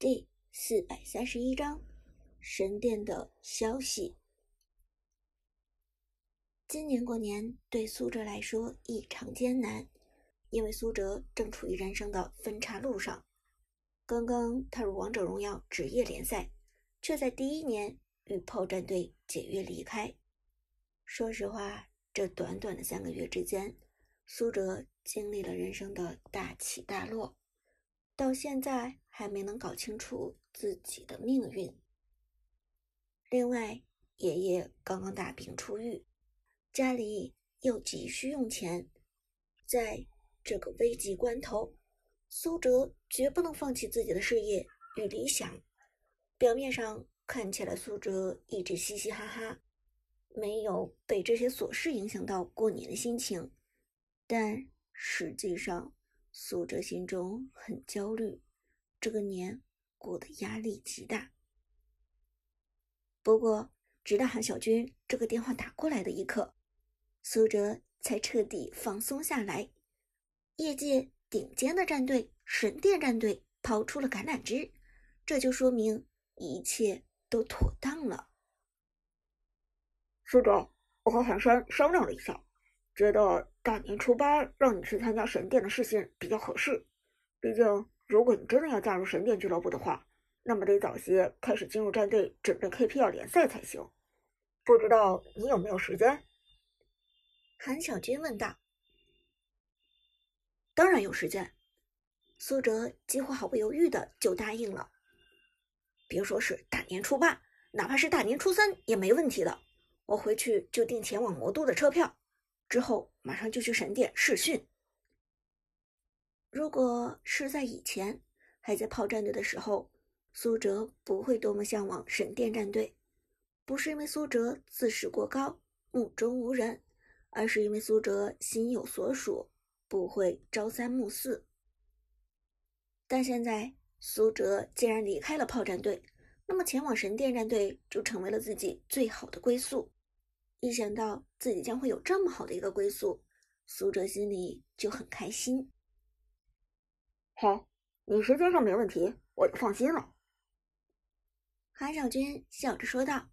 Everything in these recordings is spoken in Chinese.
第四百三十一章神殿的消息。今年过年对苏哲来说异常艰难，因为苏哲正处于人生的分岔路上。刚刚踏入王者荣耀职业联赛，却在第一年与炮战队解约离开。说实话，这短短的三个月之间，苏哲经历了人生的大起大落。到现在还没能搞清楚自己的命运。另外，爷爷刚刚大病初愈，家里又急需用钱，在这个危急关头，苏哲绝不能放弃自己的事业与理想。表面上看起来，苏哲一直嘻嘻哈哈，没有被这些琐事影响到过年的心情，但实际上。苏哲心中很焦虑，这个年过得压力极大。不过，直到韩小军这个电话打过来的一刻，苏哲才彻底放松下来。业界顶尖的战队神殿战队抛出了橄榄枝，这就说明一切都妥当了。苏哲，我和韩山商量了一下。觉得大年初八让你去参加神殿的事情比较合适，毕竟如果你真的要加入神殿俱乐部的话，那么得早些开始进入战队准备 KPL 联赛才行。不知道你有没有时间？韩小军问道。当然有时间，苏哲几乎毫不犹豫的就答应了。别说是大年初八，哪怕是大年初三也没问题的，我回去就订前往魔都的车票。之后马上就去神殿试训。如果是在以前还在炮战队的时候，苏哲不会多么向往神殿战队，不是因为苏哲自视过高、目中无人，而是因为苏哲心有所属，不会朝三暮四。但现在苏哲既然离开了炮战队，那么前往神殿战队就成为了自己最好的归宿。一想到自己将会有这么好的一个归宿，苏哲心里就很开心。好，你时间上没问题，我就放心了。韩小军笑着说道。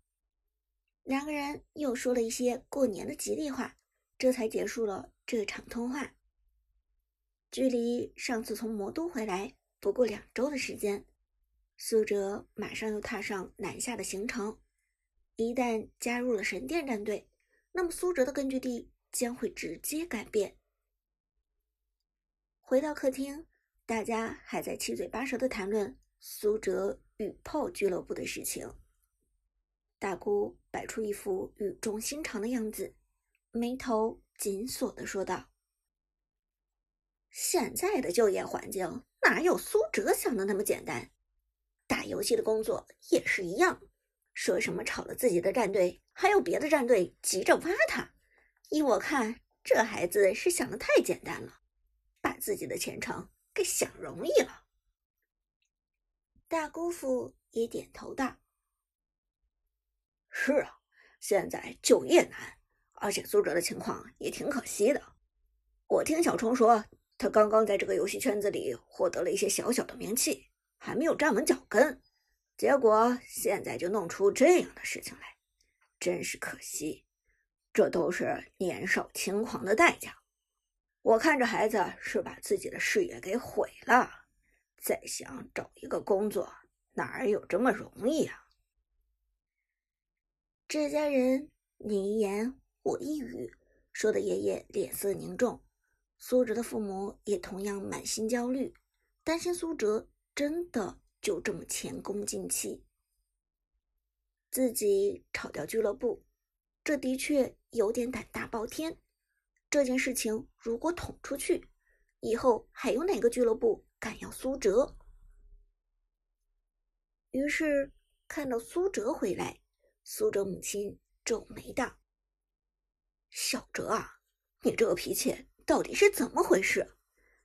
两个人又说了一些过年的吉利话，这才结束了这场通话。距离上次从魔都回来不过两周的时间，苏哲马上又踏上南下的行程。一旦加入了神殿战队，那么苏哲的根据地将会直接改变。回到客厅，大家还在七嘴八舌的谈论苏哲与炮俱乐部的事情。大姑摆出一副语重心长的样子，眉头紧锁的说道：“现在的就业环境哪有苏哲想的那么简单？打游戏的工作也是一样。”说什么炒了自己的战队，还有别的战队急着挖他。依我看，这孩子是想的太简单了，把自己的前程给想容易了。大姑父也点头道：“是啊，现在就业难，而且苏哲的情况也挺可惜的。我听小虫说，他刚刚在这个游戏圈子里获得了一些小小的名气，还没有站稳脚跟。”结果现在就弄出这样的事情来，真是可惜。这都是年少轻狂的代价。我看这孩子是把自己的事业给毁了，再想找一个工作，哪有这么容易啊？这家人你一言我一语，说的爷爷脸色凝重。苏哲的父母也同样满心焦虑，担心苏哲真的。就这么前功尽弃，自己炒掉俱乐部，这的确有点胆大包天。这件事情如果捅出去，以后还有哪个俱乐部敢要苏哲？于是看到苏哲回来，苏哲母亲皱眉道：“小哲啊，你这个脾气到底是怎么回事？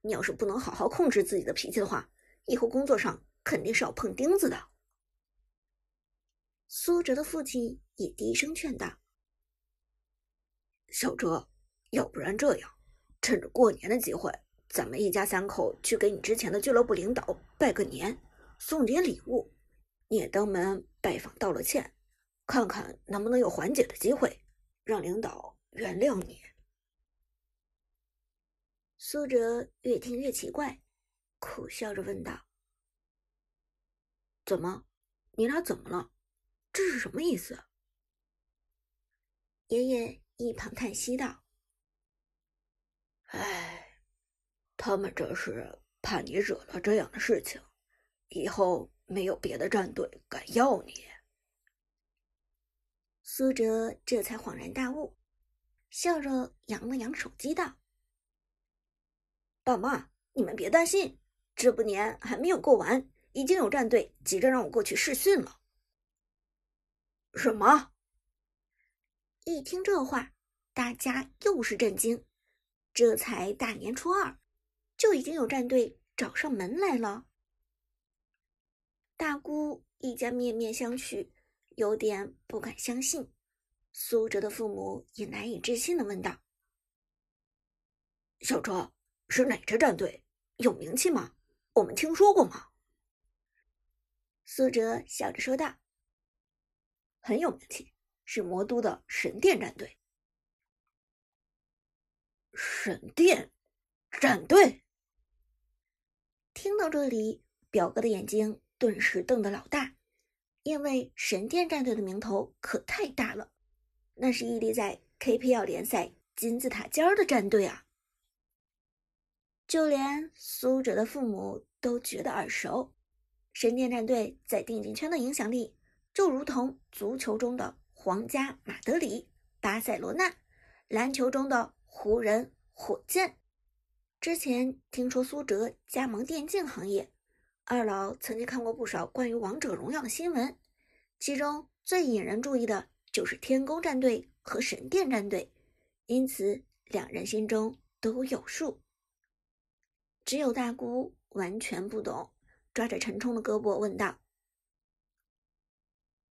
你要是不能好好控制自己的脾气的话，以后工作上……”肯定是要碰钉子的。苏哲的父亲也低声劝道：“小哲，要不然这样，趁着过年的机会，咱们一家三口去给你之前的俱乐部领导拜个年，送点礼物，你也登门拜访道了歉，看看能不能有缓解的机会，让领导原谅你。苏哲越听越奇怪，苦笑着问道：“怎么，你俩怎么了？这是什么意思？”爷爷一旁叹息道：“哎，他们这是怕你惹了这样的事情，以后没有别的战队敢要你。”苏哲这才恍然大悟，笑着扬了扬手机道。爸妈，你们别担心，这不年还没有过完，已经有战队急着让我过去试训了。什么？一听这话，大家又是震惊。这才大年初二，就已经有战队找上门来了。大姑一家面面相觑，有点不敢相信。苏哲的父母也难以置信的问道：“小周。”是哪支战队？有名气吗？我们听说过吗？苏哲笑着说道：“很有名气，是魔都的神殿战队。”神殿战队。听到这里，表哥的眼睛顿时瞪得老大，因为神殿战队的名头可太大了，那是屹立在 KPL 联赛金字塔尖的战队啊！就连苏哲的父母都觉得耳熟，神殿战队在电竞圈的影响力就如同足球中的皇家马德里、巴塞罗那，篮球中的湖人、火箭。之前听说苏哲加盟电竞行业，二老曾经看过不少关于王者荣耀的新闻，其中最引人注意的就是天宫战队和神殿战队，因此两人心中都有数。只有大姑完全不懂，抓着陈冲的胳膊问道：“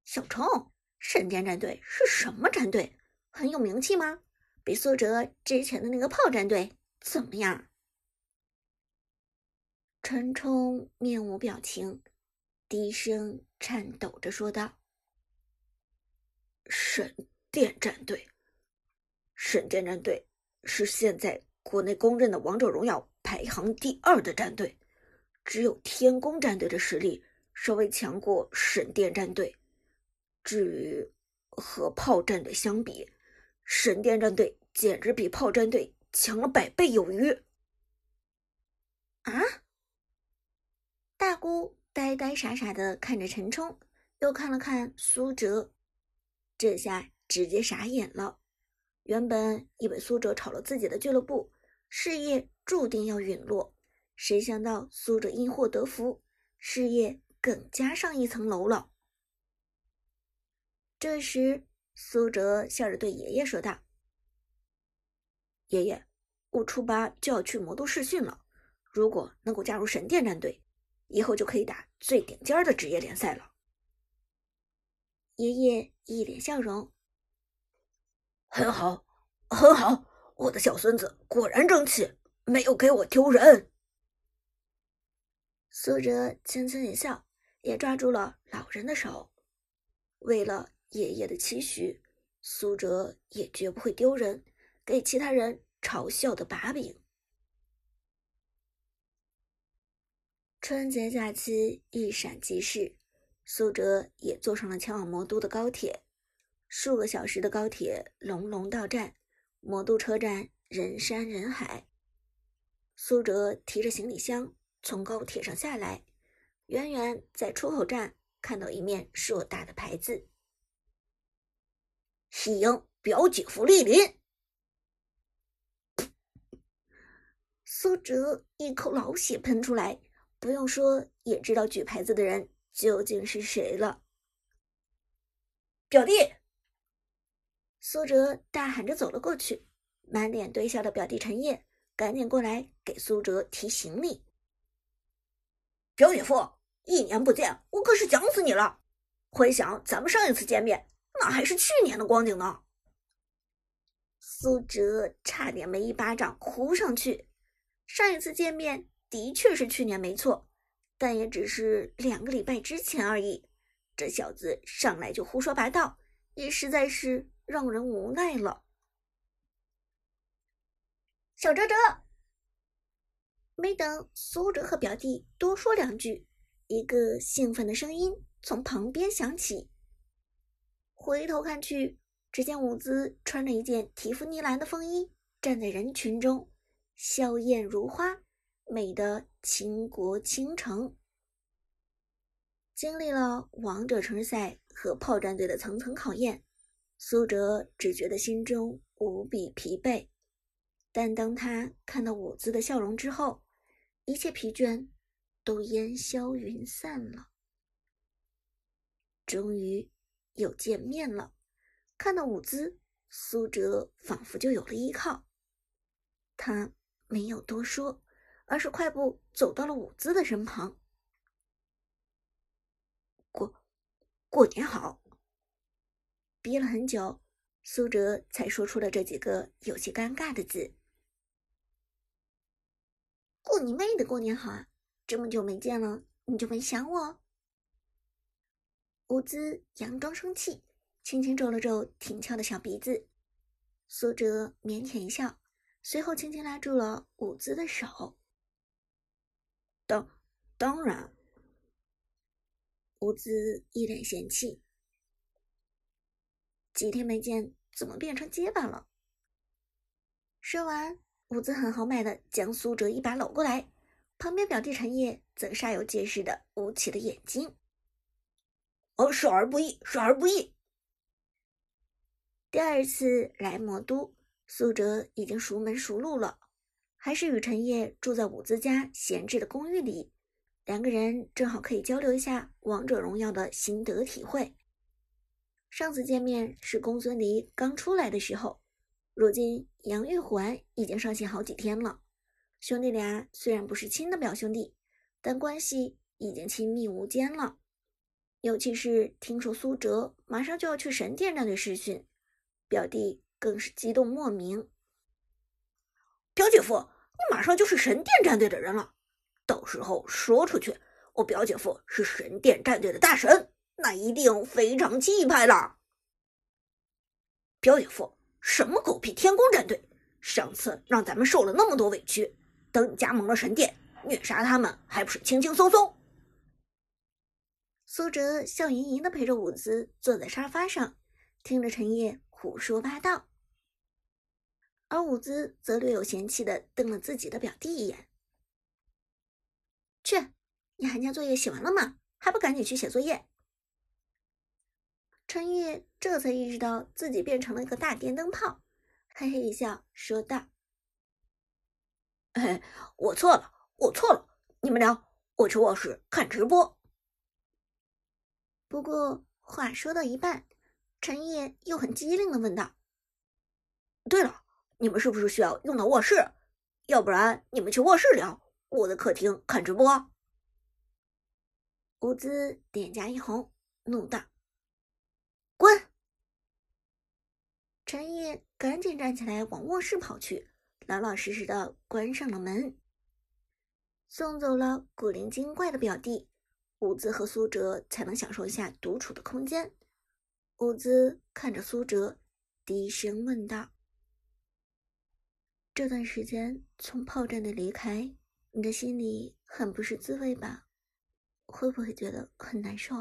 小冲，神殿战队是什么战队？很有名气吗？比苏哲之前的那个炮战队怎么样？”陈冲面无表情，低声颤抖着说道：“神殿战队，神殿战队是现在国内公认的王者荣耀。”排行第二的战队，只有天宫战队的实力稍微强过神殿战队。至于和炮战队相比，神殿战队简直比炮战队强了百倍有余。啊！大姑呆呆傻傻的看着陈冲，又看了看苏哲，这下直接傻眼了。原本以为苏哲炒了自己的俱乐部，事业。注定要陨落，谁想到苏哲因祸得福，事业更加上一层楼了。这时，苏哲笑着对爷爷说道：“爷爷，我初八就要去魔都试训了，如果能够加入神殿战队，以后就可以打最顶尖的职业联赛了。”爷爷一脸笑容：“很好，很好，我的小孙子果然争气。”没有给我丢人。苏哲轻轻一笑，也抓住了老人的手。为了爷爷的期许，苏哲也绝不会丢人，给其他人嘲笑的把柄。春节假期一闪即逝，苏哲也坐上了前往魔都的高铁。数个小时的高铁隆隆到站，魔都车站人山人海。苏哲提着行李箱从高铁上下来，远远在出口站看到一面硕大的牌子：“喜迎表姐夫莅临。”苏哲一口老血喷出来，不用说也知道举牌子的人究竟是谁了。表弟，苏哲大喊着走了过去，满脸堆笑的表弟陈烨。赶紧过来给苏哲提行李。表姐夫，一年不见，我可是想死你了。回想咱们上一次见面，那还是去年的光景呢。苏哲差点没一巴掌呼上去。上一次见面的确是去年没错，但也只是两个礼拜之前而已。这小子上来就胡说八道，也实在是让人无奈了。小哲哲，没等苏哲和表弟多说两句，一个兴奋的声音从旁边响起。回头看去，只见伍兹穿着一件提芙尼蓝的风衣，站在人群中，笑靥如花，美得倾国倾城。经历了王者城市赛和炮战队的层层考验，苏哲只觉得心中无比疲惫。但当他看到伍兹的笑容之后，一切疲倦都烟消云散了。终于又见面了，看到伍兹，苏哲仿佛就有了依靠。他没有多说，而是快步走到了伍兹的身旁。过过年好。憋了很久，苏哲才说出了这几个有些尴尬的字。过你妹的过年好啊！这么久没见了，你就没想我？伍兹佯装生气，轻轻皱了皱挺翘的小鼻子。苏哲腼腆一笑，随后轻轻拉住了伍兹的手。当当然。伍兹一脸嫌弃：“几天没见，怎么变成结巴了？”说完。伍兹很豪迈的将苏哲一把搂过来，旁边表弟陈烨则煞有介事的捂起了眼睛。哦，少儿不宜，少儿不宜。第二次来魔都，苏哲已经熟门熟路了，还是与陈烨住在伍兹家闲置的公寓里，两个人正好可以交流一下王者荣耀的心得体会。上次见面是公孙离刚出来的时候。如今杨玉环已经上线好几天了，兄弟俩虽然不是亲的表兄弟，但关系已经亲密无间了。尤其是听说苏哲马上就要去神殿战队试训，表弟更是激动莫名。表姐夫，你马上就是神殿战队的人了，到时候说出去，我表姐夫是神殿战队的大神，那一定非常气派了。表姐夫。什么狗屁天宫战队！上次让咱们受了那么多委屈，等你加盟了神殿，虐杀他们还不是轻轻松松？苏哲笑盈盈的陪着伍兹坐在沙发上，听着陈烨胡说八道，而伍兹则略有嫌弃的瞪了自己的表弟一眼：“去，你寒假作业写完了吗？还不赶紧去写作业？”陈烨这才意识到自己变成了一个大电灯泡，嘿嘿一笑说道：“嘿，我错了，我错了，你们聊，我去卧室看直播。”不过话说到一半，陈烨又很机灵的问道：“对了，你们是不是需要用到卧室？要不然你们去卧室聊，我在客厅看直播。”伍兹脸颊一红，怒道。陈毅赶紧站起来往卧室跑去，老老实实的关上了门，送走了古灵精怪的表弟，伍兹和苏哲才能享受一下独处的空间。伍兹看着苏哲，低声问道：“这段时间从炮战的离开，你的心里很不是滋味吧？会不会觉得很难受？”